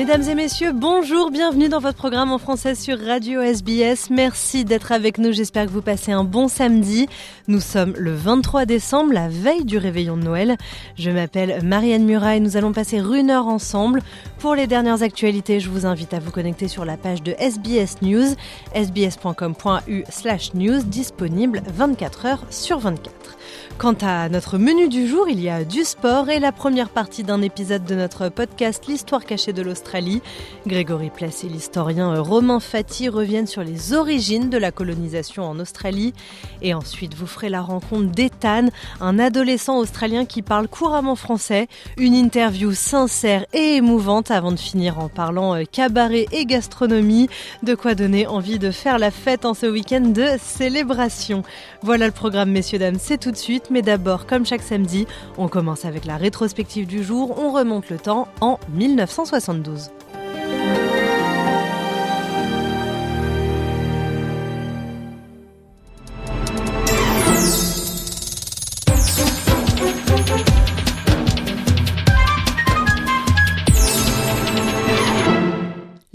Mesdames et messieurs, bonjour, bienvenue dans votre programme en français sur Radio SBS. Merci d'être avec nous, j'espère que vous passez un bon samedi. Nous sommes le 23 décembre, la veille du réveillon de Noël. Je m'appelle Marianne Murat et nous allons passer une heure ensemble. Pour les dernières actualités, je vous invite à vous connecter sur la page de SBS News, sbs.com.u slash news, disponible 24 heures sur 24. Quant à notre menu du jour, il y a du sport et la première partie d'un épisode de notre podcast L'histoire cachée de l'Australie. Grégory Place et l'historien Romain Fati reviennent sur les origines de la colonisation en Australie. Et ensuite, vous ferez la rencontre d'Ethan, un adolescent australien qui parle couramment français. Une interview sincère et émouvante avant de finir en parlant euh, cabaret et gastronomie. De quoi donner envie de faire la fête en ce week-end de célébration. Voilà le programme, messieurs, dames, c'est tout de suite. Mais d'abord, comme chaque samedi, on commence avec la rétrospective du jour. On remonte le temps en 1972.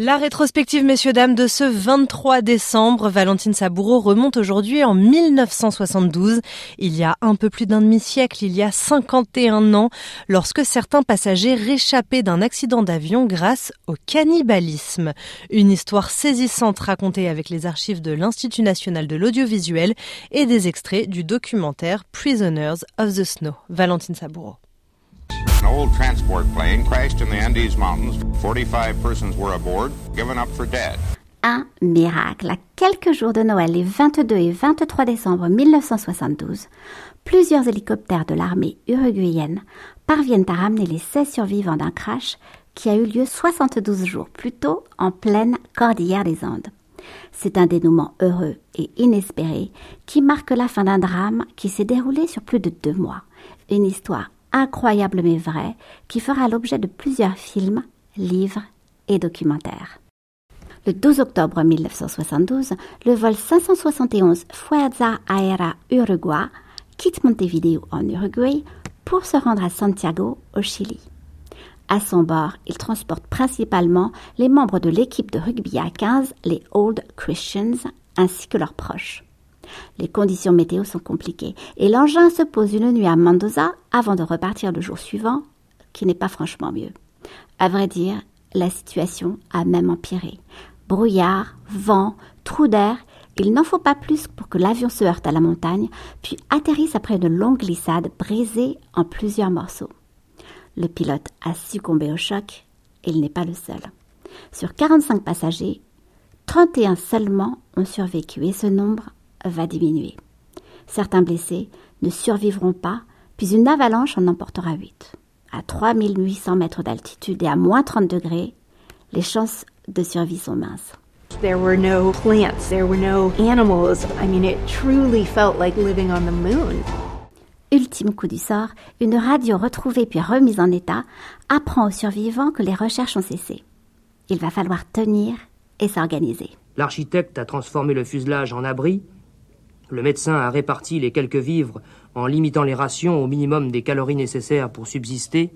La rétrospective, messieurs, dames, de ce 23 décembre, Valentine Saboureau remonte aujourd'hui en 1972. Il y a un peu plus d'un demi-siècle, il y a 51 ans, lorsque certains passagers réchappaient d'un accident d'avion grâce au cannibalisme. Une histoire saisissante racontée avec les archives de l'Institut national de l'audiovisuel et des extraits du documentaire Prisoners of the Snow. Valentine Saboureau. An old transport plane crashed in the Andes Mountains. 45 persons were aboard, given up for dead. Un miracle. À quelques jours de Noël, les 22 et 23 décembre 1972, plusieurs hélicoptères de l'armée uruguayenne parviennent à ramener les 16 survivants d'un crash qui a eu lieu 72 jours plus tôt en pleine cordillère des Andes. C'est un dénouement heureux et inespéré qui marque la fin d'un drame qui s'est déroulé sur plus de deux mois. Une histoire incroyable mais vrai, qui fera l'objet de plusieurs films, livres et documentaires. Le 12 octobre 1972, le vol 571 Fuerza Aérea Uruguay quitte Montevideo en Uruguay pour se rendre à Santiago, au Chili. À son bord, il transporte principalement les membres de l'équipe de rugby à 15, les Old Christians, ainsi que leurs proches. Les conditions météo sont compliquées et l'engin se pose une nuit à Mendoza avant de repartir le jour suivant, qui n'est pas franchement mieux. À vrai dire, la situation a même empiré. Brouillard, vent, trou d'air, il n'en faut pas plus pour que l'avion se heurte à la montagne, puis atterrisse après une longue glissade brisée en plusieurs morceaux. Le pilote a succombé au choc et il n'est pas le seul. Sur 45 passagers, 31 seulement ont survécu et ce nombre va diminuer. Certains blessés ne survivront pas, puis une avalanche en emportera 8. À 3800 mètres d'altitude et à moins 30 degrés, les chances de survie sont minces. There were no plants, there were no animals. I mean, it truly felt like living on the moon. Ultime coup du sort, une radio retrouvée puis remise en état apprend aux survivants que les recherches ont cessé. Il va falloir tenir et s'organiser. L'architecte a transformé le fuselage en abri le médecin a réparti les quelques vivres en limitant les rations au minimum des calories nécessaires pour subsister.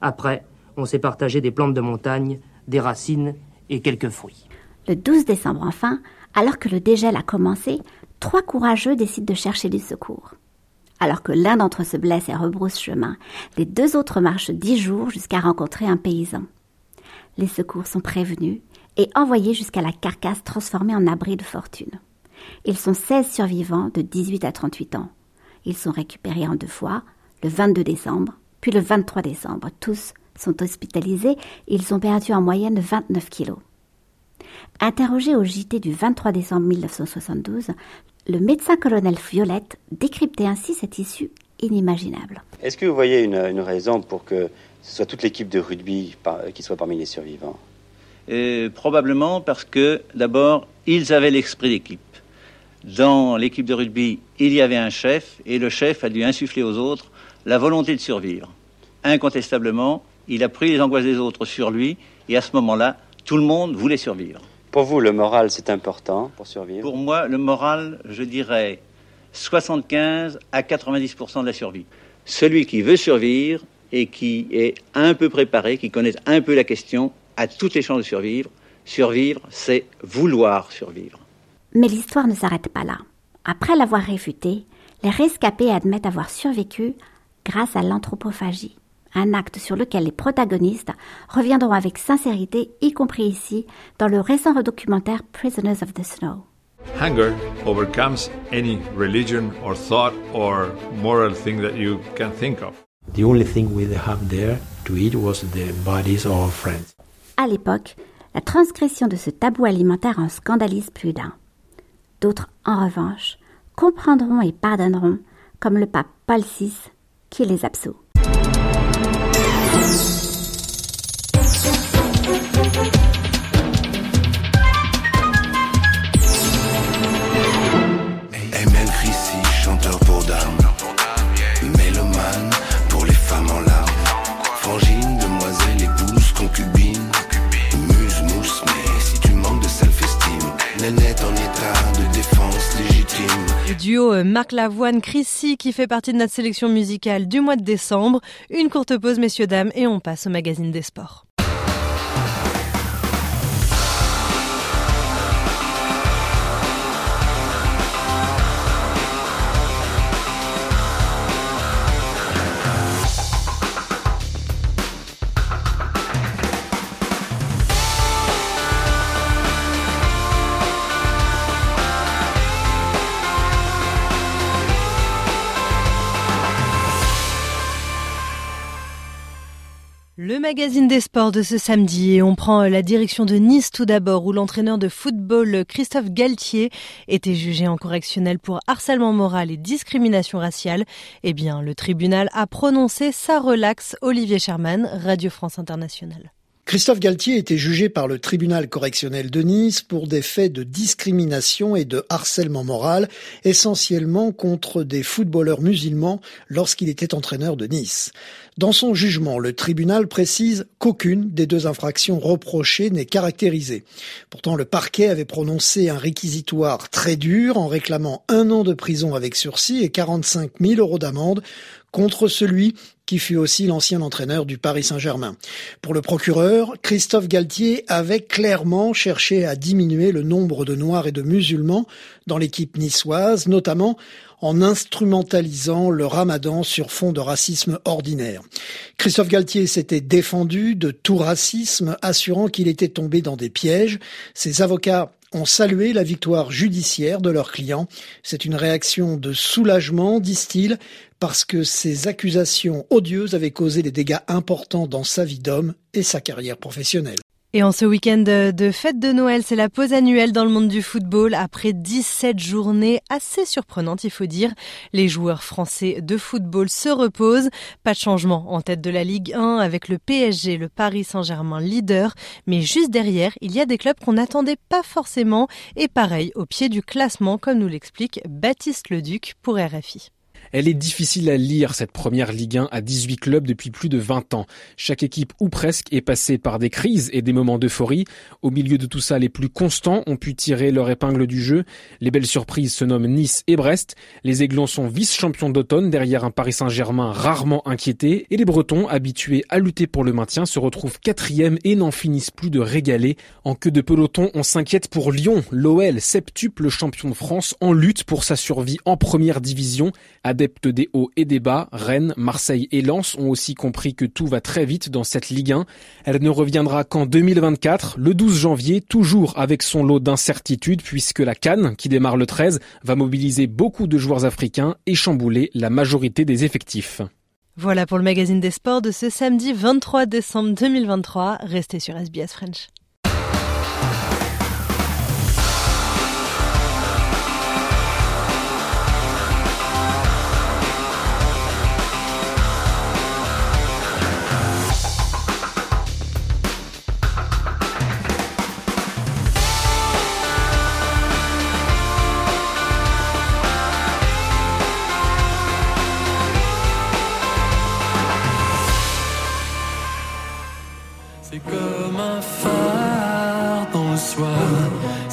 Après, on s'est partagé des plantes de montagne, des racines et quelques fruits. Le 12 décembre enfin, alors que le dégel a commencé, trois courageux décident de chercher du secours. Alors que l'un d'entre eux se blesse et rebrousse chemin, les deux autres marchent dix jours jusqu'à rencontrer un paysan. Les secours sont prévenus et envoyés jusqu'à la carcasse transformée en abri de fortune. Ils sont 16 survivants de 18 à 38 ans. Ils sont récupérés en deux fois, le 22 décembre, puis le 23 décembre. Tous sont hospitalisés. Ils ont perdu en moyenne 29 kilos. Interrogé au JT du 23 décembre 1972, le médecin-colonel Violette décryptait ainsi cette issue inimaginable. Est-ce que vous voyez une, raison pour que ce soit toute l'équipe de rugby qui soit parmi les survivants? Probablement parce que, d'abord, ils avaient l'esprit d'équipe. Dans l'équipe de rugby, il y avait un chef, et le chef a dû insuffler aux autres la volonté de survivre. Incontestablement, il a pris les angoisses des autres sur lui, et à ce moment-là, tout le monde voulait survivre. Pour vous, le moral, c'est important pour survivre? Pour moi, le moral, je dirais 75 à 90% de la survie. Celui qui veut survivre et qui est un peu préparé, qui connaît un peu la question, a toutes les chances de survivre. Survivre, c'est vouloir survivre. Mais l'histoire ne s'arrête pas là. Après l'avoir réfuté, les rescapés admettent avoir survécu grâce à l'anthropophagie un acte sur lequel les protagonistes reviendront avec sincérité, y compris ici, dans le récent documentaire Prisoners of the Snow. Hunger overcomes any religion or thought or moral thing that you can think of. The only thing we have there to eat was the bodies of our friends. À l'époque, la transgression de ce tabou alimentaire en scandalise plus d'un. D'autres, en revanche, comprendront et pardonneront, comme le pape Paul VI, qui les absout. Duo euh, Marc Lavoine, Chrissy qui fait partie de notre sélection musicale du mois de décembre. Une courte pause, messieurs, dames, et on passe au magazine des sports. Magazine des sports de ce samedi on prend la direction de Nice tout d'abord où l'entraîneur de football Christophe Galtier était jugé en correctionnel pour harcèlement moral et discrimination raciale. Eh bien, le tribunal a prononcé sa relaxe Olivier Sherman, Radio France Internationale. Christophe Galtier était jugé par le tribunal correctionnel de Nice pour des faits de discrimination et de harcèlement moral, essentiellement contre des footballeurs musulmans lorsqu'il était entraîneur de Nice. Dans son jugement, le tribunal précise qu'aucune des deux infractions reprochées n'est caractérisée. Pourtant, le parquet avait prononcé un réquisitoire très dur en réclamant un an de prison avec sursis et 45 000 euros d'amende contre celui qui fut aussi l'ancien entraîneur du Paris Saint-Germain. Pour le procureur, Christophe Galtier avait clairement cherché à diminuer le nombre de Noirs et de musulmans dans l'équipe niçoise, notamment en instrumentalisant le ramadan sur fond de racisme ordinaire. Christophe Galtier s'était défendu de tout racisme, assurant qu'il était tombé dans des pièges. Ses avocats ont salué la victoire judiciaire de leur client. C'est une réaction de soulagement, disent-ils, parce que ces accusations odieuses avaient causé des dégâts importants dans sa vie d'homme et sa carrière professionnelle. Et en ce week-end de fête de Noël, c'est la pause annuelle dans le monde du football. Après 17 journées assez surprenantes, il faut dire, les joueurs français de football se reposent. Pas de changement en tête de la Ligue 1 avec le PSG, le Paris Saint-Germain leader. Mais juste derrière, il y a des clubs qu'on n'attendait pas forcément. Et pareil, au pied du classement, comme nous l'explique Baptiste Leduc pour RFI. Elle est difficile à lire, cette première Ligue 1 à 18 clubs depuis plus de 20 ans. Chaque équipe, ou presque, est passée par des crises et des moments d'euphorie. Au milieu de tout ça, les plus constants ont pu tirer leur épingle du jeu. Les belles surprises se nomment Nice et Brest. Les Aiglons sont vice-champions d'automne derrière un Paris Saint-Germain rarement inquiété. Et les Bretons, habitués à lutter pour le maintien, se retrouvent quatrième et n'en finissent plus de régaler. En queue de peloton, on s'inquiète pour Lyon. L'OL, septuple champion de France, en lutte pour sa survie en première division. Des hauts et des bas, Rennes, Marseille et Lens ont aussi compris que tout va très vite dans cette Ligue 1. Elle ne reviendra qu'en 2024, le 12 janvier, toujours avec son lot d'incertitudes puisque la Cannes, qui démarre le 13, va mobiliser beaucoup de joueurs africains et chambouler la majorité des effectifs. Voilà pour le magazine des sports de ce samedi 23 décembre 2023. Restez sur SBS French.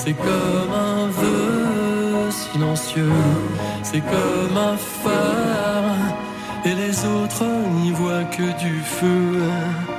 C'est comme un vœu silencieux, c'est comme un phare, et les autres n'y voient que du feu.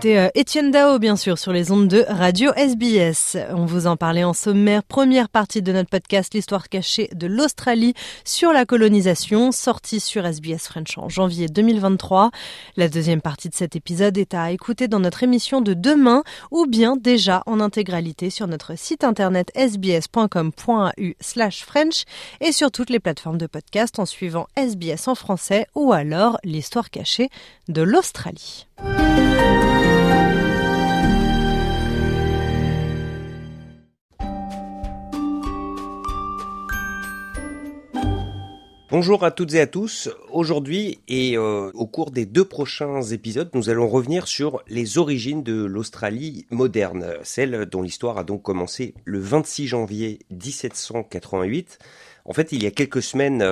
C'était euh, Étienne Dao, bien sûr, sur les ondes de Radio SBS. On vous en parlait en sommaire. Première partie de notre podcast, l'histoire cachée de l'Australie sur la colonisation, sortie sur SBS French en janvier 2023. La deuxième partie de cet épisode est à écouter dans notre émission de demain ou bien déjà en intégralité sur notre site internet sbs.com.au slash French et sur toutes les plateformes de podcast en suivant SBS en français ou alors l'histoire cachée de l'Australie. Bonjour à toutes et à tous. Aujourd'hui et euh, au cours des deux prochains épisodes, nous allons revenir sur les origines de l'Australie moderne, celle dont l'histoire a donc commencé le 26 janvier 1788 en fait, il y a quelques semaines,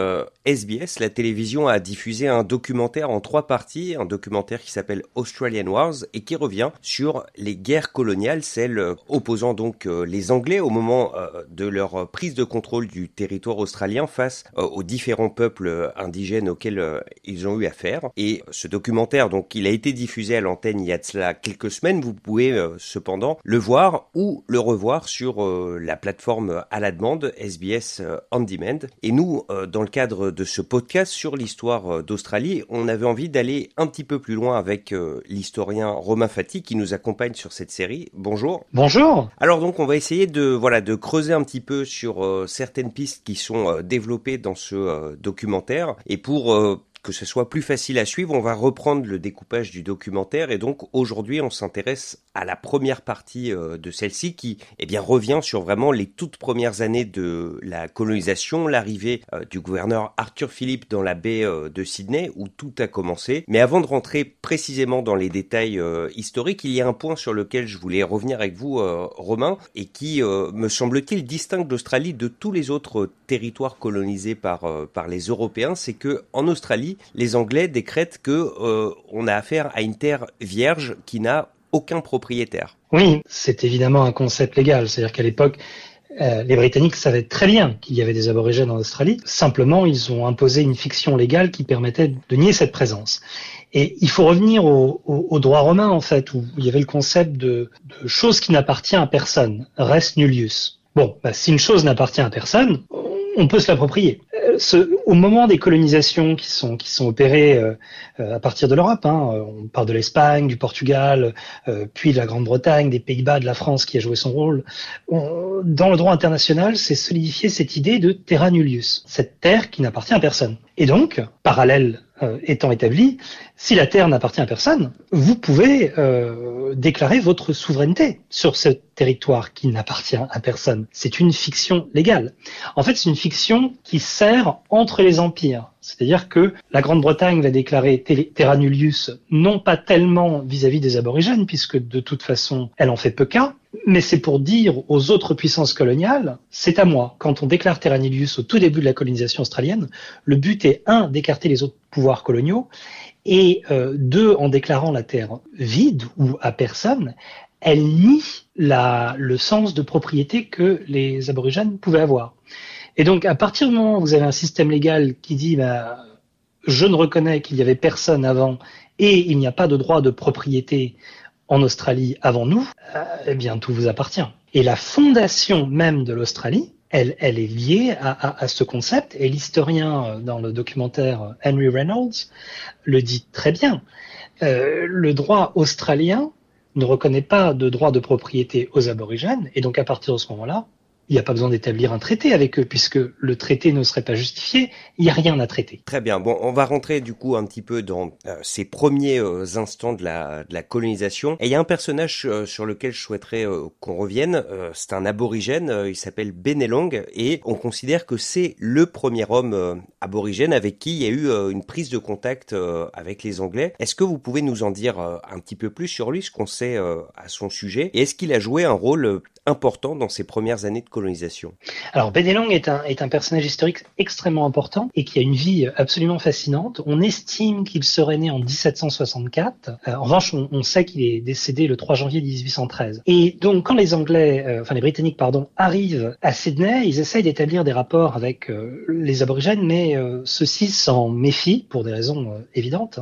SBS, euh, la télévision, a diffusé un documentaire en trois parties, un documentaire qui s'appelle Australian Wars et qui revient sur les guerres coloniales, celles euh, opposant donc euh, les Anglais au moment de leur prise de contrôle du territoire australien face aux différents peuples indigènes auxquels ils ont eu affaire. Et ce documentaire, donc, il a été diffusé à l'antenne il y a de cela quelques semaines. Vous pouvez cependant le voir ou le revoir sur la plateforme à la demande SBS On Demand. Et nous, euh, dans le cadre de ce podcast sur l'histoire euh, d'Australie, on avait envie d'aller un petit peu plus loin avec euh, l'historien Romain Fati qui nous accompagne sur cette série. Bonjour. Bonjour. Alors donc on va essayer de voilà de creuser un petit peu sur certaines pistes qui sont développées dans ce documentaire et pour que ce soit plus facile à suivre, on va reprendre le découpage du documentaire et donc aujourd'hui on s'intéresse à la première partie euh, de celle-ci qui eh bien revient sur vraiment les toutes premières années de la colonisation, l'arrivée euh, du gouverneur Arthur Phillip dans la baie euh, de Sydney où tout a commencé. Mais avant de rentrer précisément dans les détails historiques, il y a un point sur lequel je voulais revenir avec vous Romain et qui me semble-t-il distingue l'Australie de tous les autres territoires colonisés par par les Européens, c'est que en Australie les Anglais décrètent que euh, on a affaire à une terre vierge qui n'a aucun propriétaire. Oui, c'est évidemment un concept légal. C'est-à-dire qu'à l'époque, euh, les Britanniques savaient très bien qu'il y avait des aborigènes en Australie. Simplement, ils ont imposé une fiction légale qui permettait de nier cette présence. Et il faut revenir au, droit romain, en fait, où il y avait le concept de, chose qui n'appartient à personne, res nullius. Bon, bah, si une chose n'appartient à personne, on peut se l'approprier. Euh, au moment des colonisations qui sont opérées euh, euh, à partir de l'Europe, hein, on parle de l'Espagne, du Portugal, puis de la Grande-Bretagne, des Pays-Bas, de la France qui a joué son rôle. dans le droit international, c'est solidifié cette idée de terra nullius, cette terre qui n'appartient à personne. Et donc, parallèle euh, étant établi, si la terre n'appartient à personne, vous pouvez euh, déclarer votre souveraineté sur ce territoire qui n'appartient à personne. C'est une fiction légale. En fait, c'est une fiction qui sert entre les empires. C'est-à-dire que la Grande-Bretagne va déclarer Terra Nullius non pas tellement vis-à-vis des aborigènes, puisque de toute façon, elle en fait peu cas, mais c'est pour dire aux autres puissances coloniales, c'est à moi. Quand on déclare Terra Nullius au tout début de la colonisation australienne, le but est, un, d'écarter les autres pouvoirs coloniaux, et euh, deux, en déclarant la terre vide ou à personne, elle nie le sens de propriété que les aborigènes pouvaient avoir. Et donc, à partir du moment où vous avez un système légal qui dit, bah, je ne reconnais qu'il y avait personne avant et il n'y a pas de droit de propriété en Australie avant nous, euh, eh bien, tout vous appartient. Et la fondation même de l'Australie, elle, elle est liée à, à, ce concept. Et l'historien euh, dans le documentaire Henry Reynolds le dit très bien. Euh, le droit australien ne reconnaît pas de droit de propriété aux aborigènes, et donc à partir de ce moment-là, il n'y a pas besoin d'établir un traité avec eux puisque le traité ne serait pas justifié, il n'y a rien à traiter. Très bien, bon, on va rentrer du coup un petit peu dans euh, ces premiers euh, instants de la, colonisation. Et il y a un personnage euh, sur lequel je souhaiterais qu'on revienne, c'est un aborigène, il s'appelle Benelong et on considère que c'est le premier homme aborigène avec qui il y a eu une prise de contact avec les Anglais. Est-ce que vous pouvez nous en dire un petit peu plus sur lui, ce qu'on sait à son sujet, et est-ce qu'il a joué un rôle important dans ses premières années de colonisation? Alors Benelong est un, est un personnage historique extrêmement important et qui a une vie absolument fascinante. On estime qu'il serait né en 1764. Euh, en revanche, on, on sait qu'il est décédé le 3 janvier 1813. Et donc quand les Anglais, euh, enfin les Britanniques pardon, arrivent à Sydney, ils essayent d'établir des rapports avec euh, les aborigènes, mais euh, ceux-ci s'en méfient pour des raisons euh, évidentes.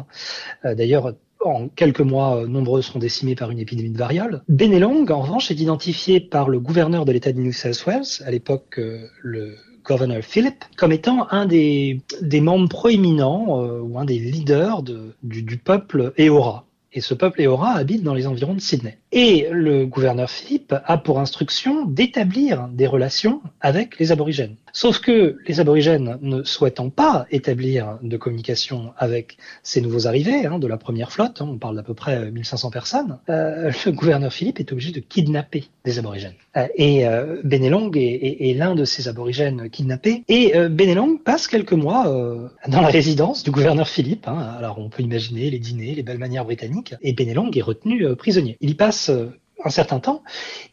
hein. D'ailleurs, en quelques mois, euh, nombreux seront décimés par une épidémie de variole. Benelong, en revanche, est identifié par le gouverneur de l'État de New South Wales, à l'époque euh, le gouverneur Philip, comme étant un des, membres proéminents euh, ou un des leaders de- du, du peuple Eora. Et ce peuple Eora habite dans les environs de Sydney. Et le gouverneur Philippe a pour instruction d'établir des relations avec les aborigènes. Sauf que les aborigènes ne souhaitant pas établir de communication avec ces nouveaux arrivés hein, de la première flotte, hein, on parle d'à peu près 1500 personnes, euh, le gouverneur Philippe est obligé de kidnapper des aborigènes. Euh, et euh, Benelong est, l'un de ces aborigènes kidnappés. Et euh, Benelong passe quelques mois euh, dans la résidence du gouverneur Philippe. hein. Alors on peut imaginer les dîners, les belles manières britanniques. Et Benelong est retenu euh, prisonnier. Il y passe euh, un certain temps.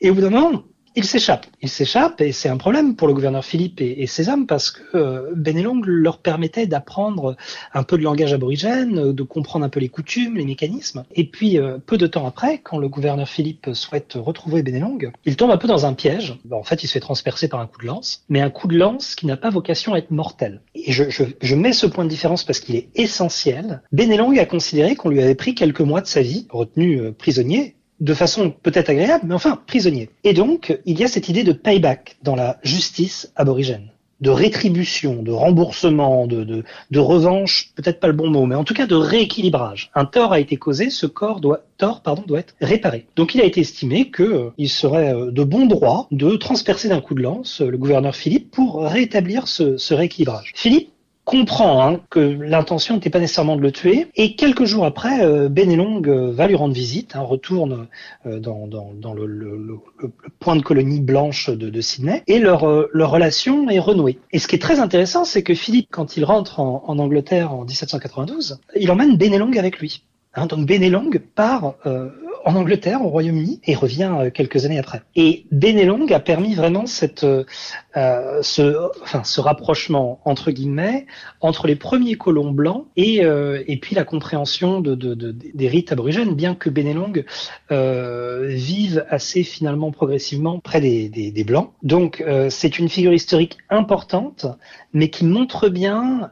Et au bout d'un moment, il s'échappe. Il s'échappe et c'est un problème pour le gouverneur Philippe et, et ses hommes parce que euh, Benelong leur permettait d'apprendre un peu de langage aborigène, euh, de comprendre un peu les coutumes, les mécanismes. Et puis, peu de temps après, quand le gouverneur Philippe souhaite retrouver Benelong, il tombe un peu dans un piège. En fait, il se fait transpercer par un coup de lance, mais un coup de lance qui n'a pas vocation à être mortel. Et je, je, mets ce point de différence parce qu'il est essentiel. Benelong a considéré qu'on lui avait pris quelques mois de sa vie, retenu prisonnier, de façon peut-être agréable, mais enfin prisonnier. Et donc, il y a cette idée de payback dans la justice aborigène de rétribution, de remboursement, de, de, revanche, peut-être pas le bon mot, mais en tout cas de rééquilibrage. Un tort a été causé, ce corps doit, tort pardon, doit être réparé. Donc il a été estimé que euh, serait euh, de bon droit de transpercer d'un coup de lance euh, le gouverneur Philippe pour rétablir ce, ce rééquilibrage. Philippe comprend hein, que l'intention n'était pas nécessairement de le tuer. Et quelques jours après, euh, Benelong euh, va lui rendre visite, hein, retourne euh, dans, dans, dans le, le, le, le point de colonie blanche de, de Sydney, et leur, euh, leur relation est renouée. Et ce qui est très intéressant, c'est que Philippe, quand il rentre en, en Angleterre en 1792, il emmène Benelong avec lui. Hein, donc Benelong part euh, en Angleterre, au Royaume-Uni, et revient euh, quelques années après. Et Benelong a permis vraiment euh, ce, ce rapprochement entre guillemets entre les premiers colons blancs et, euh, et puis la compréhension de, de, de, des rites aborigènes, bien que Benelong vive assez finalement progressivement près des, des, blancs. Donc c'est une figure historique importante, mais qui montre bien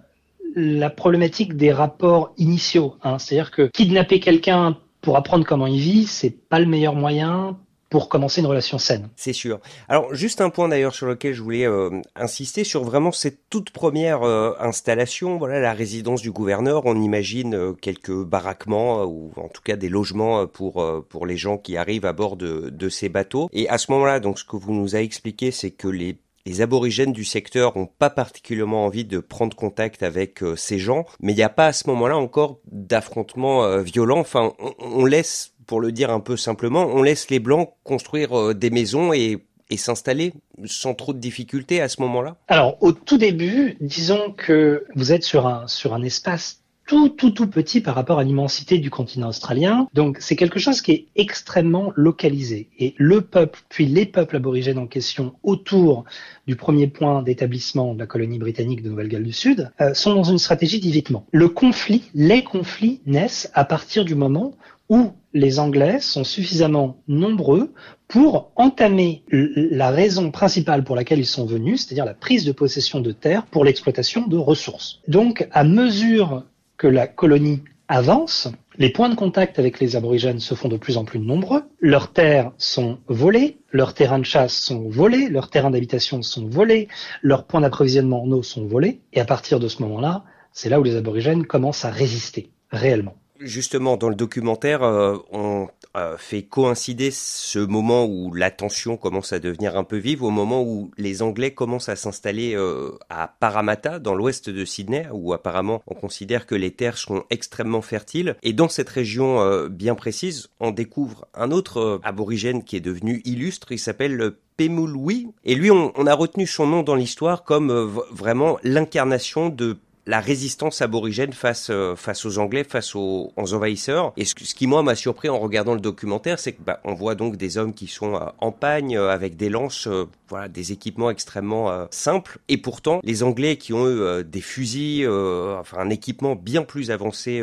la problématique des rapports initiaux. Hein. C'est-à-dire que kidnapper quelqu'un pour apprendre comment il vit, c'est pas le meilleur moyen pour commencer une relation saine. C'est sûr. Alors juste un point d'ailleurs sur lequel je voulais euh, insister sur vraiment cette toute première euh, installation, voilà la résidence du gouverneur. On imagine euh, quelques baraquements ou en tout cas des logements pour pour les gens qui arrivent à bord de de ces bateaux. Et à ce moment-là, donc ce que vous nous avez expliqué, c'est que les les aborigènes du secteur ont pas particulièrement envie de prendre contact avec euh, ces gens, mais il n'y a pas à ce moment-là encore d'affrontements euh, violents. Enfin, on, on, laisse, pour le dire un peu simplement, on laisse les blancs construire euh, des maisons et et s'installer sans trop de difficultés à ce moment-là? Alors, au tout début, disons que vous êtes sur un, sur un espace tout, tout, tout petit par rapport à l'immensité du continent australien. Donc, c'est quelque chose qui est extrêmement localisé. Et le peuple, puis les peuples aborigènes en question autour du premier point d'établissement de la colonie britannique de Nouvelle-Galles du Sud, euh, sont dans une stratégie d'évitement. Le conflit, les conflits naissent à partir du moment où les Anglais sont suffisamment nombreux pour entamer la raison principale pour laquelle ils sont venus, c'est-à-dire la prise de possession de terres pour l'exploitation de ressources. Donc, à mesure que la colonie avance, les points de contact avec les aborigènes se font de plus en plus nombreux, leurs terres sont volées, leurs terrains de chasse sont volés, leurs terrains d'habitation sont volés, leurs points d'approvisionnement en eau sont volés, et à partir de ce moment-là, c'est là où les aborigènes commencent à résister réellement. Justement, dans le documentaire, euh, on euh, fait coïncider ce moment où la tension commence à devenir un peu vive au moment où les Anglais commencent à s'installer euh, à Parramatta, dans l'ouest de Sydney, où apparemment on considère que les terres sont extrêmement fertiles. Et dans cette région bien précise, on découvre un autre aborigène qui est devenu illustre. Il s'appelle Pemulwuy. Et lui, on, a retenu son nom dans l'histoire comme vraiment l'incarnation de la résistance aborigène face euh, face aux Anglais, face aux, envahisseurs. Et ce, qui moi m'a surpris en regardant le documentaire, c'est que bah, on voit donc des hommes qui sont euh, en pagne euh, avec des lances, voilà, des équipements extrêmement simples. Et pourtant, les Anglais qui ont eu des fusils, enfin un équipement bien plus avancé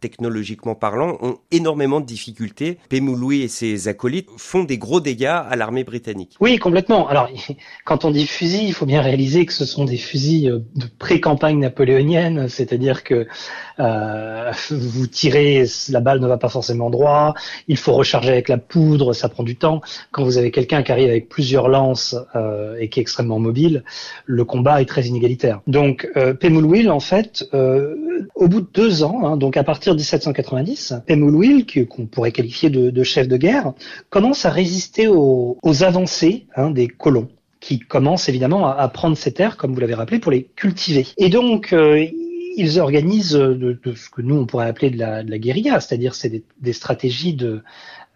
technologiquement parlant, ont énormément de difficultés. Pemouloui et ses acolytes font des gros dégâts à l'armée britannique. Oui, complètement. Alors, quand on dit fusils, il faut bien réaliser que ce sont des fusils euh, de pré-campagne napoléonienne, c'est-à-dire que euh, vous tirez, la balle ne va pas forcément droit, il faut recharger avec la poudre, ça prend du temps. Quand vous avez quelqu'un qui arrive avec plusieurs lances euh, et qui est extrêmement mobile, le combat est très inégalitaire. Donc, euh, Pemulwil, en fait, euh, au bout de deux ans, hein, donc à partir de 1790, Pemulwil, qu'on pourrait qualifier de, chef de guerre, commence à résister aux, avancées hein, des colons qui commencent évidemment à, prendre ces terres, comme vous l'avez rappelé, pour les cultiver. Et donc, euh, ils organisent de, ce que nous on pourrait appeler de la, guérilla, c'est-à-dire c'est des, stratégies de, euh,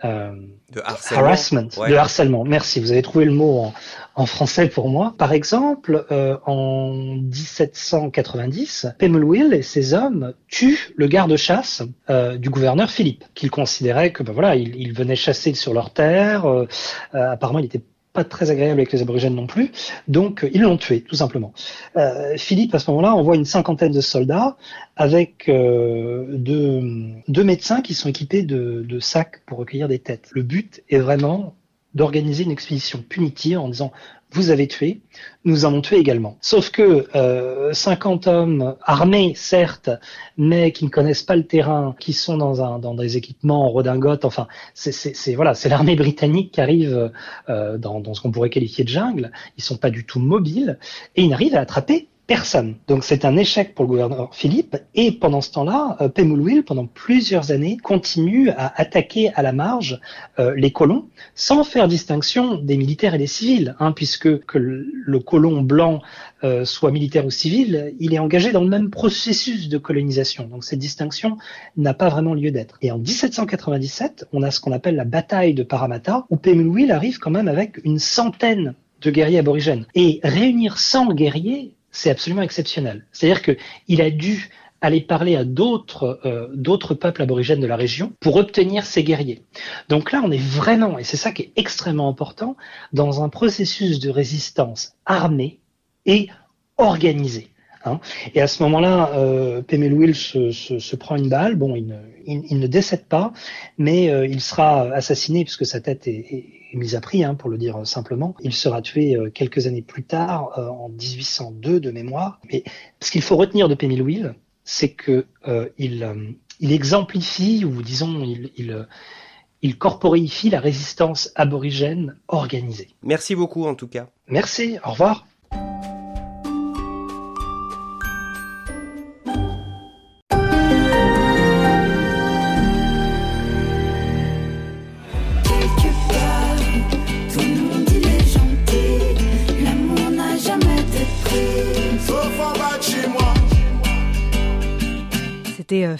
de harcèlement. harassment, ouais. de harcèlement. Merci, vous avez trouvé le mot en, en français pour moi. Par exemple, euh, en 1790, Pemulwil et ses hommes tuent le garde-chasse euh, du gouverneur Philippe, qu'ils considéraient que ben voilà, il, il venait chasser sur leur terre. Euh, apparemment, il était pas très agréable avec les aborigènes non plus. Donc ils l'ont tué, tout simplement. Euh, Philippe, à ce moment-là, envoie une cinquantaine de soldats avec euh, deux, médecins qui sont équipés de sacs pour recueillir des têtes. Le but est vraiment d'organiser une expédition punitive en disant vous avez tué, nous avons tué également. Sauf que euh, 50 hommes armés, certes, mais qui ne connaissent pas le terrain, qui sont dans, un, dans des équipements en redingote, enfin, c'est voilà, c'est l'armée britannique qui arrive euh, dans, dans ce qu'on pourrait qualifier de jungle. Ils sont pas du tout mobiles et ils n'arrivent à attraper personne. Donc c'est un échec pour le gouverneur Philippe. Et pendant ce temps-là, euh, Pemulwil, pendant plusieurs années, continue à attaquer à la marge euh, les colons, sans faire distinction des militaires et des civils, hein, puisque que le, colon blanc euh, soit militaire ou civil, il est engagé dans le même processus de colonisation. Donc cette distinction n'a pas vraiment lieu d'être. Et en 1797, on a ce qu'on appelle la bataille de Parramatta, où Pemulwil arrive quand même avec une centaine de guerriers aborigènes. Et réunir 100 guerriers, c'est absolument exceptionnel. C'est-à-dire qu'il a dû aller parler à d'autres euh, d'autres peuples aborigènes de la région pour obtenir ces guerriers. Donc là, on est vraiment, et c'est ça qui est extrêmement important, dans un processus de résistance armée et organisé. Hein. Et à ce moment-là, euh, se, se, se, prend une balle. Bon, il ne, il ne décède pas, mais euh, il sera assassiné puisque sa tête est, est, mise à prix, hein, pour le dire simplement. Il sera tué euh, quelques années plus tard, euh, en 1802 de mémoire. Mais ce qu'il faut retenir de Pemelouil, c'est que euh, il, il exemplifie, ou disons, il, il la résistance aborigène organisée. Merci beaucoup en tout cas. Merci, au revoir.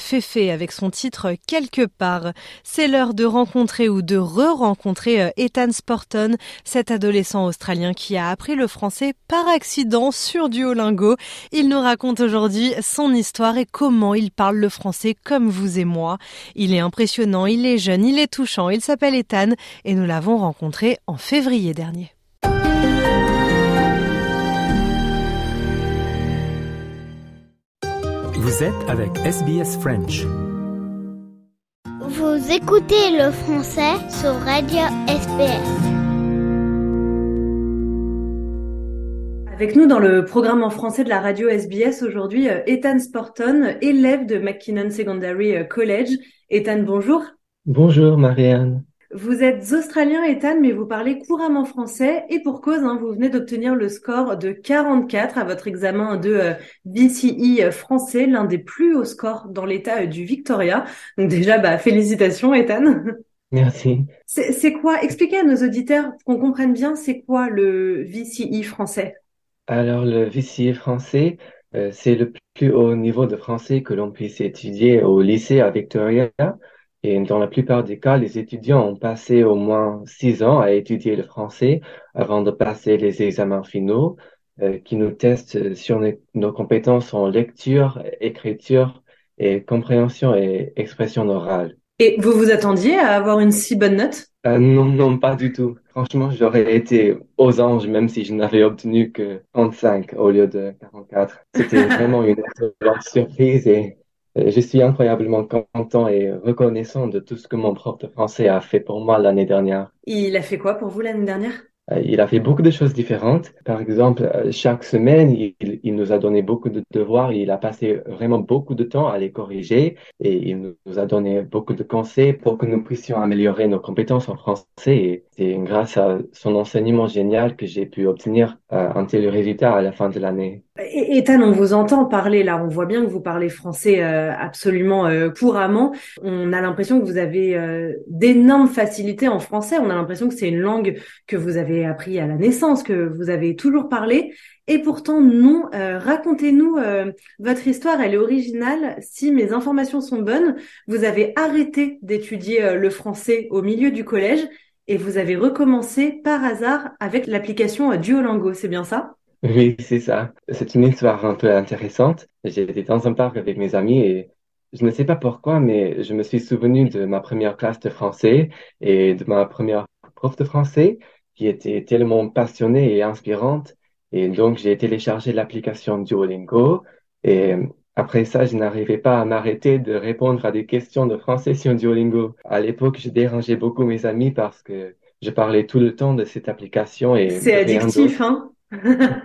Féfé avec son titre Quelque part. C'est l'heure de rencontrer ou de re-rencontrer Ethan Sporton, cet adolescent australien qui a appris le français par accident sur Duolingo. Il nous raconte aujourd'hui son histoire et comment il parle le français comme vous et moi. Il est impressionnant, il est jeune, il est touchant, il s'appelle Ethan et nous l'avons rencontré en février dernier. Vous êtes avec SBS French. Vous écoutez le français sur Radio SBS. Avec nous dans le programme en français de la radio SBS aujourd'hui, Ethan Sporton, élève de McKinnon Secondary College. Ethan, bonjour. Bonjour Marianne. Vous êtes australien, Ethan, mais vous parlez couramment français et pour cause, hein, vous venez d'obtenir le score de 44 à votre examen de euh, BCE français, l'un des plus hauts scores dans l'État du Victoria. Donc déjà, bah, félicitations, Ethan. Merci. C'est quoi Expliquez à nos auditeurs qu'on comprenne bien, c'est quoi le VCE français? Alors, le VCE français, euh, c'est le plus haut niveau de français que l'on puisse étudier au lycée à Victoria. Et dans la plupart des cas, les étudiants ont passé au moins six ans à étudier le français avant de passer les examens finaux. euh, qui nous teste sur nos, nos compétences en lecture, écriture et compréhension et expression orale. Et vous vous attendiez à avoir une si bonne note? Euh, non, non, pas du tout. Franchement, j'aurais été aux anges même si je n'avais obtenu que 35 au lieu de 44. C'était vraiment une excellente surprise et je suis incroyablement content et reconnaissant de tout ce que mon prof de français a fait pour moi l'année dernière. Il a fait quoi pour vous l'année dernière? Euh, Il a fait beaucoup de choses différentes. Par exemple, euh, chaque semaine, il, il nous a donné beaucoup de devoirs. Il a passé vraiment beaucoup de temps à les corriger et il nous a donné beaucoup de conseils pour que nous puissions améliorer nos compétences en français. Et c'est grâce à son enseignement génial que j'ai pu obtenir euh, un tel résultat à la fin de l'année. Et Ethan, on vous entend parler là, on voit bien que vous parlez français euh, absolument euh, couramment. On a l'impression que vous avez euh, d'énormes facilités en français. On a l'impression que c'est une langue que vous avez appris à la naissance, que vous avez toujours parlé. Et pourtant, non. Racontez-nous votre histoire. Elle est originale. Si mes informations sont bonnes, vous avez arrêté d'étudier le français au milieu du collège et vous avez recommencé par hasard avec l'application Duolingo. C'est bien ça? Oui, c'est ça. C'est une histoire un peu intéressante. J'étais dans un parc avec mes amis et je ne sais pas pourquoi, mais je me suis souvenu de ma première classe de français et de ma première prof de français qui était tellement passionnée et inspirante. Et donc, j'ai téléchargé l'application Duolingo et après ça, je n'arrivais pas à m'arrêter de répondre à des questions de français sur Duolingo. À l'époque, je dérangeais beaucoup mes amis parce que je parlais tout le temps de cette application et C'est addictif, hein?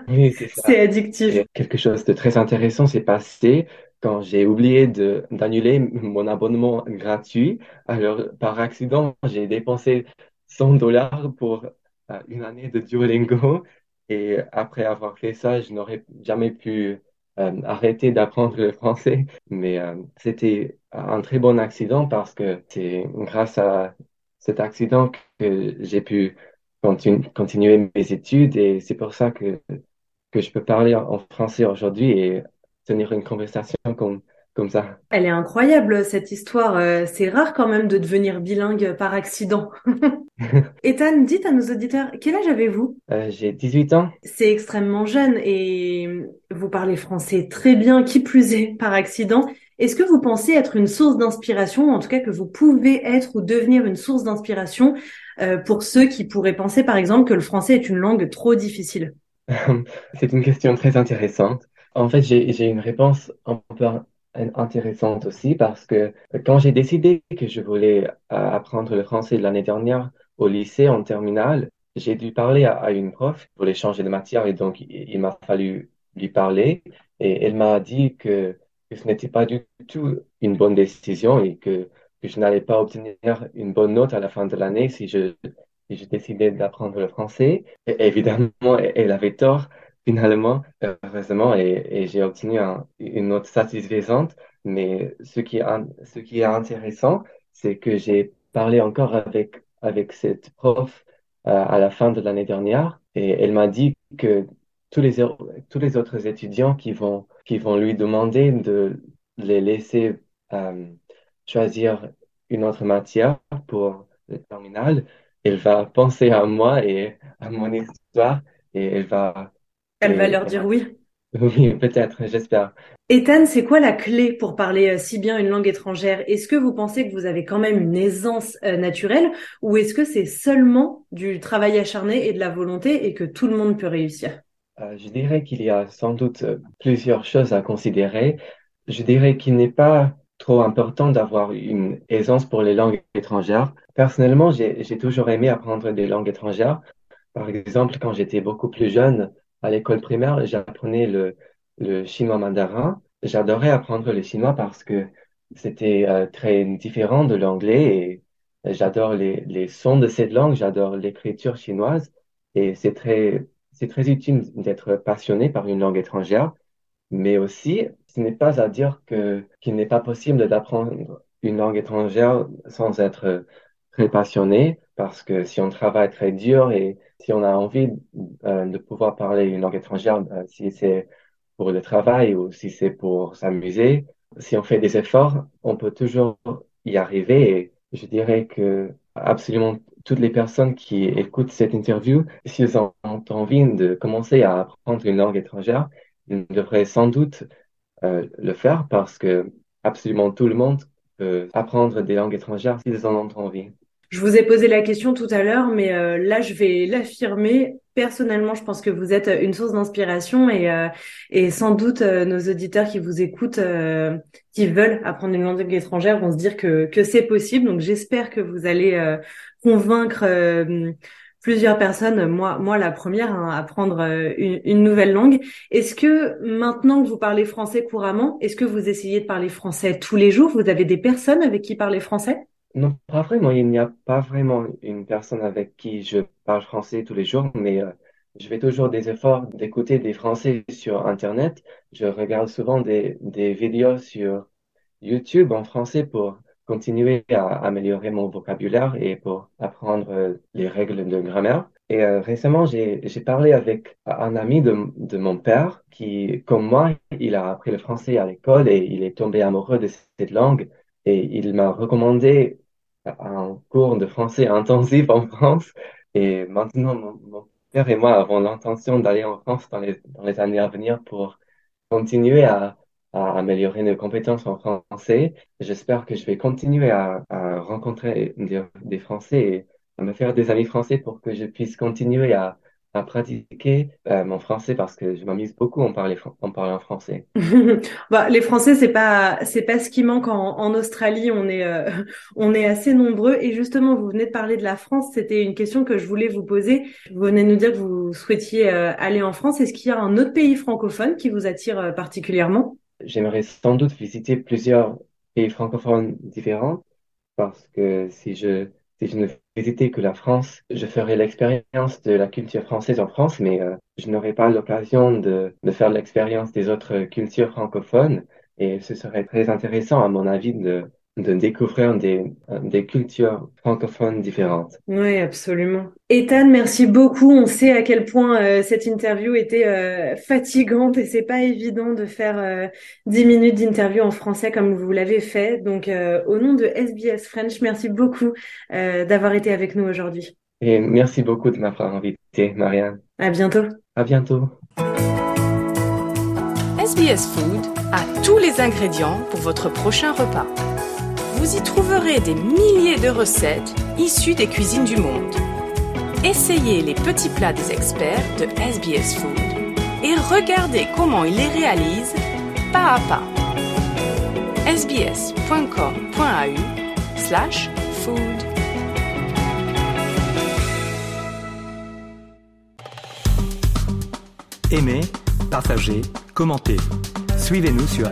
Oui, c'est ça. C'est addictif. Quelque chose de très intéressant s'est passé quand j'ai oublié de d'annuler mon abonnement gratuit. Alors, par accident, j'ai dépensé 100 dollars pour euh, une année de Duolingo. Et après avoir fait ça, je n'aurais jamais pu euh, arrêter d'apprendre le français. Mais euh, c'était un très bon accident parce que c'est grâce à cet accident que j'ai pu continu- continuer mes études et c'est pour ça que, que je peux parler en français aujourd'hui et tenir une conversation comme, comme ça. Elle est incroyable, cette histoire. Euh, C'est rare quand même de devenir bilingue par accident. Ethan, dites à nos auditeurs, quel âge avez-vous? Euh, j'ai 18 ans. C'est extrêmement jeune et vous parlez français très bien, qui plus est, par accident. Est-ce que vous pensez être une source d'inspiration, en tout cas que vous pouvez être ou devenir une source d'inspiration euh, pour ceux qui pourraient penser, par exemple, que le français est une langue trop difficile? C'est une question très intéressante. En fait, j'ai, une réponse un peu in- intéressante aussi parce que quand j'ai décidé que je voulais euh, apprendre le français l'année dernière au lycée en terminale, j'ai dû parler à, une prof pour voulait changer de matière et donc il m'a fallu lui parler et elle m'a dit que, que ce n'était pas du tout une bonne décision et que, je n'allais pas obtenir une bonne note à la fin de l'année si je, si je décidais d'apprendre le français. Évidemment, elle avait tort finalement, heureusement, et, j'ai obtenu un- une note satisfaisante. Mais ce qui est, ce qui est intéressant, c'est que j'ai parlé encore avec, avec cette prof euh, à la fin de l'année dernière et elle m'a dit que tous les, au- tous les autres étudiants qui vont, qui vont lui demander de les laisser euh, choisir une autre matière pour le terminal, elle va penser à moi et à mon histoire et elle va Elle va leur dire oui. oui, peut-être, j'espère. Ethan, c'est quoi la clé pour parler euh, si bien une langue étrangère? Est-ce que vous pensez que vous avez quand même une aisance euh, naturelle ou est-ce que c'est seulement du travail acharné et de la volonté et que tout le monde peut réussir? Euh, je dirais qu'il y a sans doute euh, plusieurs choses à considérer. Je dirais qu'il n'est pas trop important d'avoir une aisance pour les langues étrangères. Personnellement, j'ai, toujours aimé apprendre des langues étrangères. Par exemple, quand j'étais beaucoup plus jeune, à l'école primaire, j'apprenais le, chinois mandarin. J'adorais apprendre le chinois parce que c'était euh, très différent de l'anglais et j'adore les sons de cette langue, j'adore l'écriture chinoise et c'est très, c'est très utile d'être passionné par une langue étrangère. Mais aussi, ce n'est pas à dire que qu'il n'est pas possible d'apprendre une langue étrangère sans être très passionné, parce que si on travaille très dur et si on a envie euh, de pouvoir parler une langue étrangère, euh, si c'est pour le travail ou si c'est pour s'amuser, si on fait des efforts, on peut toujours y arriver. Et je dirais que absolument toutes les personnes qui écoutent cette interview, s'ils ont envie de commencer à apprendre une langue étrangère, ils devraient sans doute euh, le faire parce que absolument tout le monde peut apprendre des langues étrangères s'ils en ont envie. Je vous ai posé la question tout à l'heure, mais euh, là, je vais l'affirmer. Personnellement, je pense que vous êtes une source d'inspiration et, euh, sans doute nos auditeurs qui vous écoutent, qui veulent apprendre une langue étrangère, vont se dire que, que c'est possible. Donc, j'espère que vous allez convaincre plusieurs personnes, moi, moi la première, hein, à apprendre une, une nouvelle langue. Est-ce que maintenant que vous parlez français couramment, est-ce que vous essayez de parler français tous les jours? Vous avez des personnes avec qui parler français? Non, pas vraiment. Il n'y a pas vraiment une personne avec qui je parle français tous les jours, mais euh, je fais toujours des efforts d'écouter des Français sur Internet. Je regarde souvent des, des vidéos sur YouTube en français pour continuer à améliorer mon vocabulaire et pour apprendre euh, les règles de grammaire. Et euh, récemment, j'ai, parlé avec un ami de, de mon père qui, comme moi, il a appris le français à l'école et il est tombé amoureux de cette langue. Et il m'a recommandé un cours de français intensif en France. Et maintenant, mon, père et moi avons l'intention d'aller en France dans les, dans les années à venir pour continuer à, à améliorer nos compétences en français. J'espère que je vais continuer à, à rencontrer des, Français et à me faire des amis français pour que je puisse continuer à, à pratiquer euh, mon français parce que je m'amuse beaucoup en, parler, en parlant français. bah, les Français, c'est pas c'est pas ce qui manque en, en Australie. On est euh, on est assez nombreux et justement, vous venez de parler de la France. C'était une question que je voulais vous poser. Vous venez de nous dire que vous souhaitiez euh, aller en France. Est-ce qu'il y a un autre pays francophone qui vous attire particulièrement? J'aimerais sans doute visiter plusieurs pays francophones différents parce que si je si je ne visitais que la France, je ferais l'expérience de la culture française en France, mais euh, je n'aurais pas l'occasion de, de faire l'expérience des autres cultures francophones. Et ce serait très intéressant, à mon avis, de, de découvrir des, des cultures francophones différentes. Oui, absolument. Ethan, merci beaucoup. On sait à quel point euh, cette interview était euh, fatigante et c'est pas évident de faire euh, 10 minutes d'interview en français comme vous l'avez fait. Donc, euh, au nom de SBS French, merci beaucoup d'avoir été avec nous aujourd'hui. Et merci beaucoup de m'avoir invité, Marianne. À bientôt. À bientôt. SBS Food a tous les ingrédients pour votre prochain repas vous y trouverez des milliers de recettes issues des cuisines du monde. Essayez les petits plats des experts de SBS Food et regardez comment ils les réalisent pas à pas. sbs.com.au slash food Aimez, partagez, commentez. Suivez-nous sur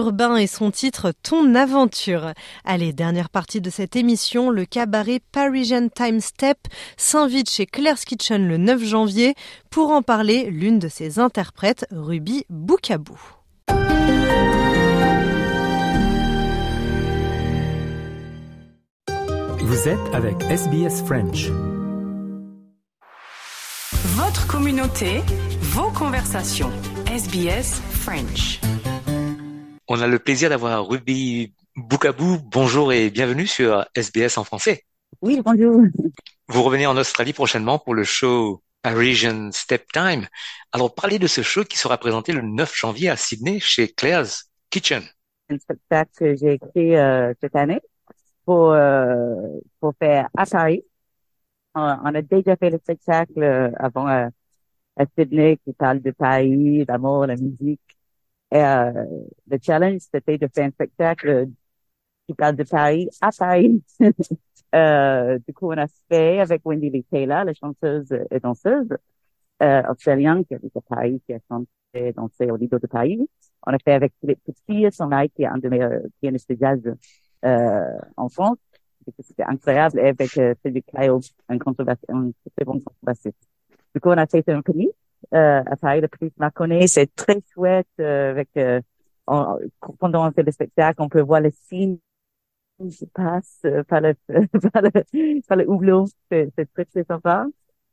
Urbain et son titre Ton aventure. Allez, dernière partie de cette émission, le cabaret Parisian Time Step s'invite chez Claire's Kitchen le 9 janvier pour en parler l'une de ses interprètes, Ruby Boukabou. Vous êtes avec SBS French. Votre communauté, vos conversations. SBS French. On a le plaisir d'avoir Ruby Boukabou. Bonjour et bienvenue sur SBS en français. Oui, bonjour. Vous revenez en Australie prochainement pour le show Parisian Step Time. Alors, parlez de ce show qui sera présenté le 9 janvier à Sydney chez Claire's Kitchen. Un spectacle que j'ai écrit euh, cette année pour, euh, pour faire à Paris. On, a déjà fait le spectacle euh, avant à Sydney qui parle de Paris, d'amour, la musique. Euh, le challenge, c'était de faire un spectacle qui parle de Paris à Paris. Euh, du coup, on a fait avec Wendy Lee Taylor, la chanteuse et danseuse euh, australienne qui habite à Paris, qui a chanté et dansé au Lido de Paris. On a fait avec Philippe Petit, son mari, qui est un de mes euh, pianistes de jazz euh, en France. C'était incroyable. Et avec euh, Cédric Caillot, un un très bon contrebassiste. Du coup, on a fait un clip euh, à Paris, le clip Marconnet. C'est très chouette euh, avec euh, on, pendant on fait le spectacle, on peut voir les signes qui passent euh, par le par le par le hublot. C'est c'est très très sympa.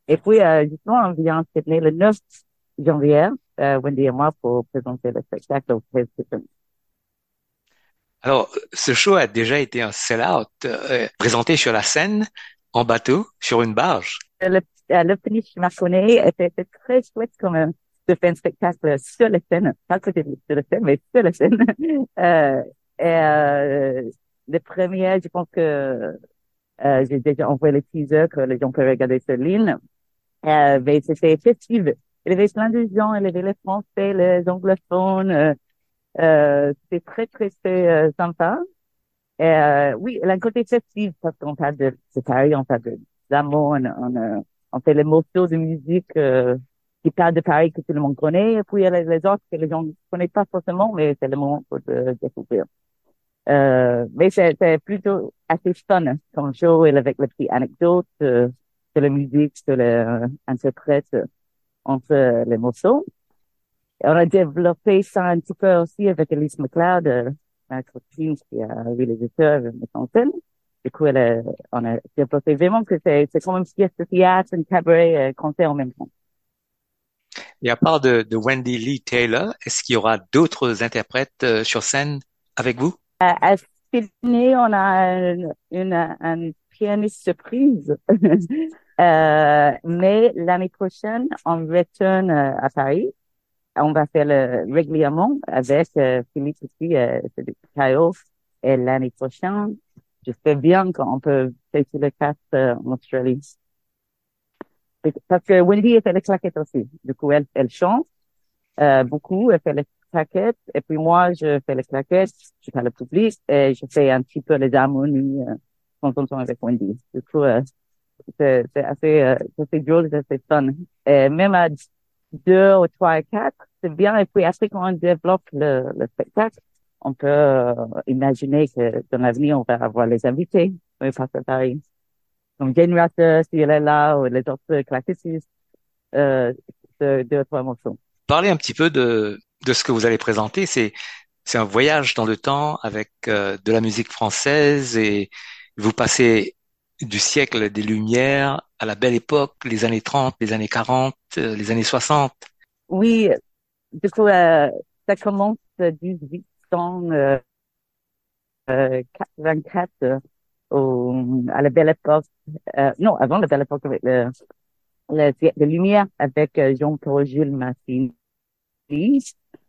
Et puis euh, justement, on vient Sydney le 9 janvier, Wendy et moi, pour présenter le spectacle au. Alors, ce show a déjà été un sell-out, présenté sur la scène, en bateau, sur une barge. Le, euh, le finish Marconnet était, était très chouette comme euh, de faire un spectacle sur la scène, pas à côté de la scène, mais sur la scène. euh, et euh, le premier, je pense que euh, j'ai déjà envoyé le teaser que les gens peuvent regarder sur ligne. Euh, mais c'était festif. Il y avait plein de gens, il y avait les Français, les anglophones. Euh, euh, c'était très, très, très euh, sympa. Et, euh, oui, il y a un côté festif parce qu'on parle de, Paris, on parle de d'amour, on, on, on fait les morceaux de musique euh, qui parlent de Paris que tout le monde connaît. Et puis il y a les, autres que les gens ne connaissent pas forcément, mais c'est le moment pour de découvrir. Euh, mais c'est plutôt assez fun comme show et avec les petites anecdotes euh, de la musique, de l'interprète euh, entre les morceaux. Et on a développé ça un petit peu aussi avec Elise McLeod, euh, ma copine qui a réalisateur et metteur en scène. Du coup, elle a, on a développé vraiment que c'est c'est comme une pièce de théâtre, un cabaret, euh, concert en même temps. Et à part de, de Wendy Lee Taylor, est-ce qu'il y aura d'autres interprètes euh, sur scène avec vous? À, à Sydney, on a une, une, une pianiste surprise. euh, mais l'année prochaine, on retourne euh, à Paris. On va faire le régulièrement avec euh, Philippe aussi, euh, Caio. Et l'année prochaine, j'espère bien qu'on peut sur le cast euh, en Australie. Parce que Wendy, fait les claquettes aussi. Du coup, elle, elle chante euh, beaucoup, elle fait les claquettes. Et puis moi, je fais les claquettes, je fais le public et je fais un petit peu les harmonies euh, quand on chante avec Wendy. Du coup, euh, c'est assez, euh, assez drôle, c'est assez fun. Et même à deux ou trois et quatre, c'est bien. Et puis après, quand on développe le spectacle, on peut euh, imaginer que dans l'avenir, on va avoir les invités. Oui, parce que Paris. Donc, Jane Rutter, si elle est là, ou les autres classicistes, euh, de deux ou trois morceaux. Parlez un petit peu de, de ce que vous allez présenter. C'est, c'est un voyage dans le temps avec euh, de la musique française et vous passez du siècle des Lumières à la belle époque, les années 30, les années 40, euh, les années 60. Oui, du coup, euh, ça commence 1800, euh, euh, 84, euh, au, à la belle époque, euh, non, avant la belle époque avec le, le siècle des Lumières avec euh, Jean-Paul Jules Massini.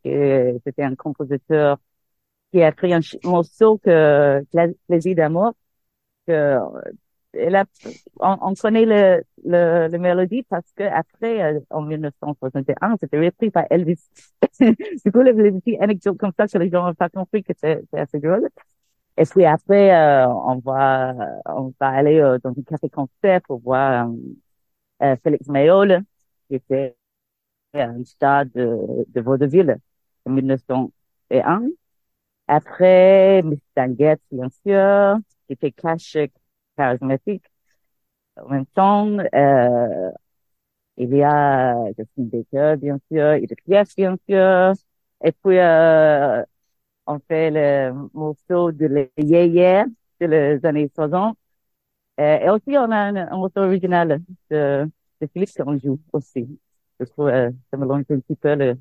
C'était un compositeur qui a créé un morceau que Pla- Plaisir d'amour que elle a, on, on connaît le, le, le mélodie parce que après, euh, en 1961, c'était repris par Elvis. du coup, les, les petites anecdotes comme ça que les gens n'ont pas compris que c'est assez drôle. Et puis après, euh, on va, on va aller euh, dans un café concert pour voir euh, euh, Félix Mayol, qui était un star de, de vaudeville en 1901. Après, Miss Danguette, bien sûr, qui était cash charismatique. En même temps, euh, il y a Justin Baker, bien sûr, Edith Piaf, bien sûr. Et puis, euh, on fait le morceau de les Yéyé de les années 60. Euh, et aussi, on a un, morceau original de, de Philippe qu'on joue aussi. Du coup, euh, ça mélange un petit peu le,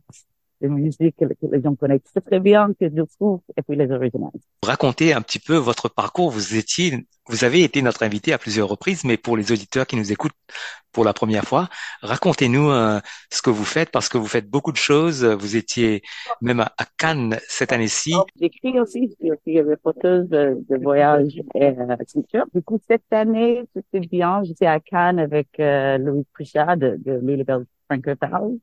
la musique que, que les gens connaissent très, très bien, que je trouve, et puis les originales. Racontez un petit peu votre parcours. Vous étiez, vous avez été notre invité à plusieurs reprises, mais pour les auditeurs qui nous écoutent pour la première fois, racontez-nous euh, ce que vous faites parce que vous faites beaucoup de choses. Vous étiez même à, à Cannes cette année-ci. J'écris aussi, je suis aussi reporteuse de, de voyage et euh, culture. Du coup, cette année, c'était bien. J'étais à Cannes avec euh, Louis Prichard de, de Lulabelle Francophone.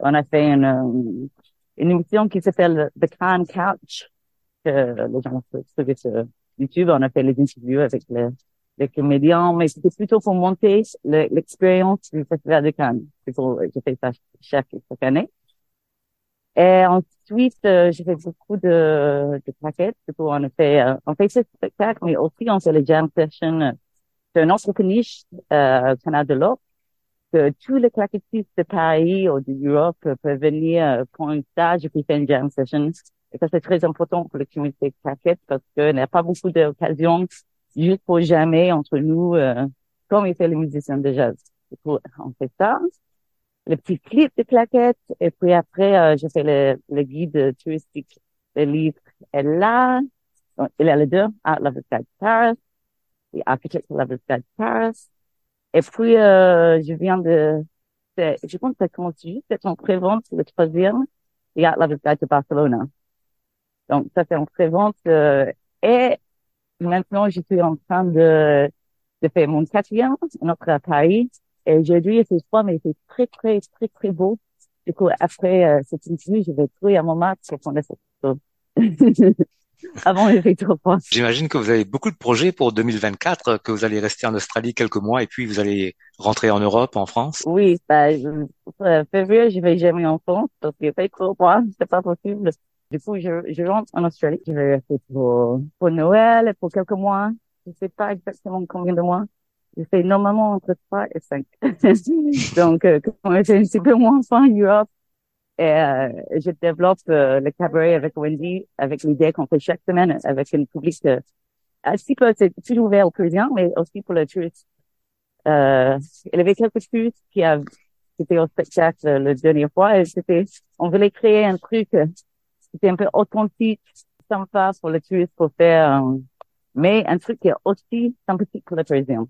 On a fait une, euh, une émission qui s'appelle The Cannes Couch, que les gens peuvent trouver sur YouTube. On a fait les interviews avec les, les comédiens, mais c'était plutôt pour monter l'expérience du Festival de Cannes. C'est pour, je fais ça chaque, année. Et ensuite, euh, j'ai fait beaucoup de, de plaquettes. Plutôt, on a fait, euh, on fait ce spectacle, mais aussi on fait les jam sessions. C'est un autre niche, euh, au Canada de l'Europe, que tous les claquettistes de Paris ou d'Europe peuvent venir euh, pour un stage et puis faire une jam session. Et ça, c'est très important pour la communauté claquette parce qu'il n'y a pas beaucoup d'occasions juste pour jamais entre nous, euh, comme font les musiciens de jazz. Du coup, on fait ça. Le petit clip de claquettes. Et puis après, euh, je fais le, le guide touristique. Le livre est là. Donc, il y a les deux. Art Lovers Guide Paris. The Architect Lovers Guide Paris. Et puis, euh, je viens de, je pense que ça commence en prévente, le troisième, Art Lovers Guide to Barcelona. Donc, ça c'est en prévente, euh, et maintenant, je suis en train de, de faire mon quatrième, notre à Paris. Et aujourd'hui, c'est froid, mais c'est très, très, très, très beau. Du coup, après euh, cette interview, je vais trouver un moment pour prendre cette photo. Avant, fait trop froid. J'imagine que vous avez beaucoup de projets pour 2024, que vous allez rester en Australie quelques mois et puis vous allez rentrer en Europe, en France. Oui, bah, euh, février, je vais jamais en France parce qu'il fait trop froid. C'est pas possible. Du coup, je, je rentre en Australie. Je vais rester pour, pour Noël, pour quelques mois. Je sais pas exactement combien de mois. Je fais normalement entre 3 et 5. Donc, euh, quand j'ai un petit peu moins en Europe, et euh, je développe euh, le cabaret avec Wendy, avec l'idée qu'on fait chaque semaine avec un public euh, assez peu, c'est toujours ouvert aux Parisiens, mais aussi pour le touriste. Euh, il y avait quelques touristes qui, a, qui étaient au spectacle le dernier fois et c'était, on voulait créer un truc c'était un peu authentique, sympa pour les touristes pour faire, euh, mais un truc qui est aussi sympathique pour les Parisiens.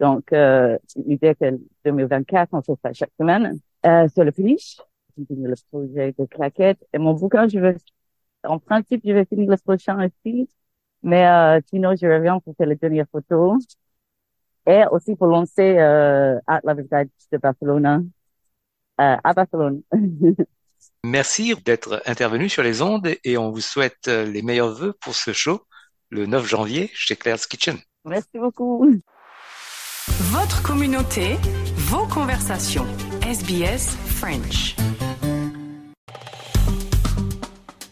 Donc, euh, l'idée que 2024, on fait ça chaque semaine. Euh, sur le finish, continue le projet de claquettes. Et mon bouquin, je vais, en principe, je vais finir le prochain aussi. Mais euh, sinon, je reviens pour faire les dernières photos. Et aussi pour lancer euh, Art Lovers Guide de Barcelone, euh, à Barcelone. Merci d'être intervenu sur les ondes et on vous souhaite euh, les meilleurs vœux pour ce show le 9 janvier chez Claire's Kitchen. Merci beaucoup. Votre communauté, vos conversations. SBS French.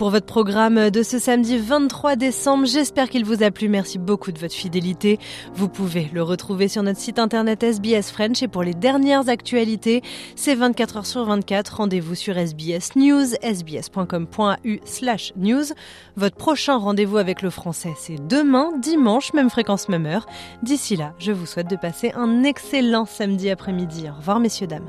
Pour votre programme de ce samedi 23 décembre. J'espère qu'il vous a plu. Merci beaucoup de votre fidélité. Vous pouvez le retrouver sur notre site internet SBS French et pour les dernières actualités, c'est 24 heures sur 24. Rendez-vous sur SBS News, sbs.com.au slash news. Votre prochain rendez-vous avec le français, c'est demain, dimanche, même fréquence, même heure. D'ici là, je vous souhaite de passer un excellent samedi après-midi. Au revoir, messieurs, dames.